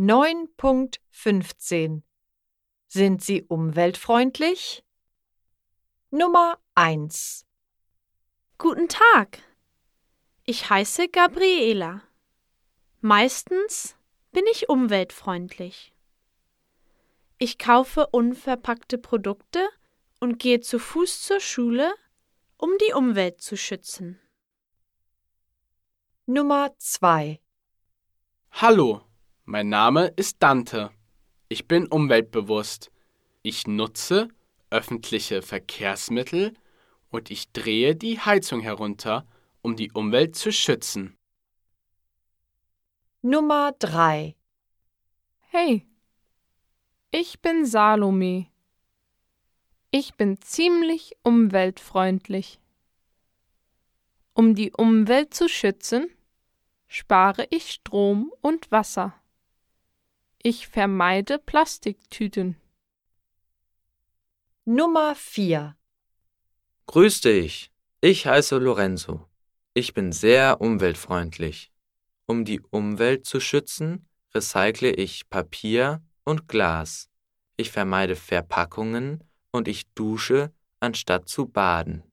9.15 Sind Sie umweltfreundlich? Nummer 1 Guten Tag. Ich heiße Gabriela. Meistens bin ich umweltfreundlich. Ich kaufe unverpackte Produkte und gehe zu Fuß zur Schule, um die Umwelt zu schützen. Nummer 2 Hallo, mein Name ist Dante. Ich bin umweltbewusst. Ich nutze öffentliche Verkehrsmittel und ich drehe die Heizung herunter, um die Umwelt zu schützen. Nummer 3 Hey, ich bin Salome. Ich bin ziemlich umweltfreundlich. Um die Umwelt zu schützen, spare ich Strom und Wasser. Ich vermeide Plastiktüten. Nummer 4 Grüß dich, ich heiße Lorenzo. Ich bin sehr umweltfreundlich. Um die Umwelt zu schützen, recycle ich Papier und Glas. Ich vermeide Verpackungen und ich dusche, anstatt zu baden.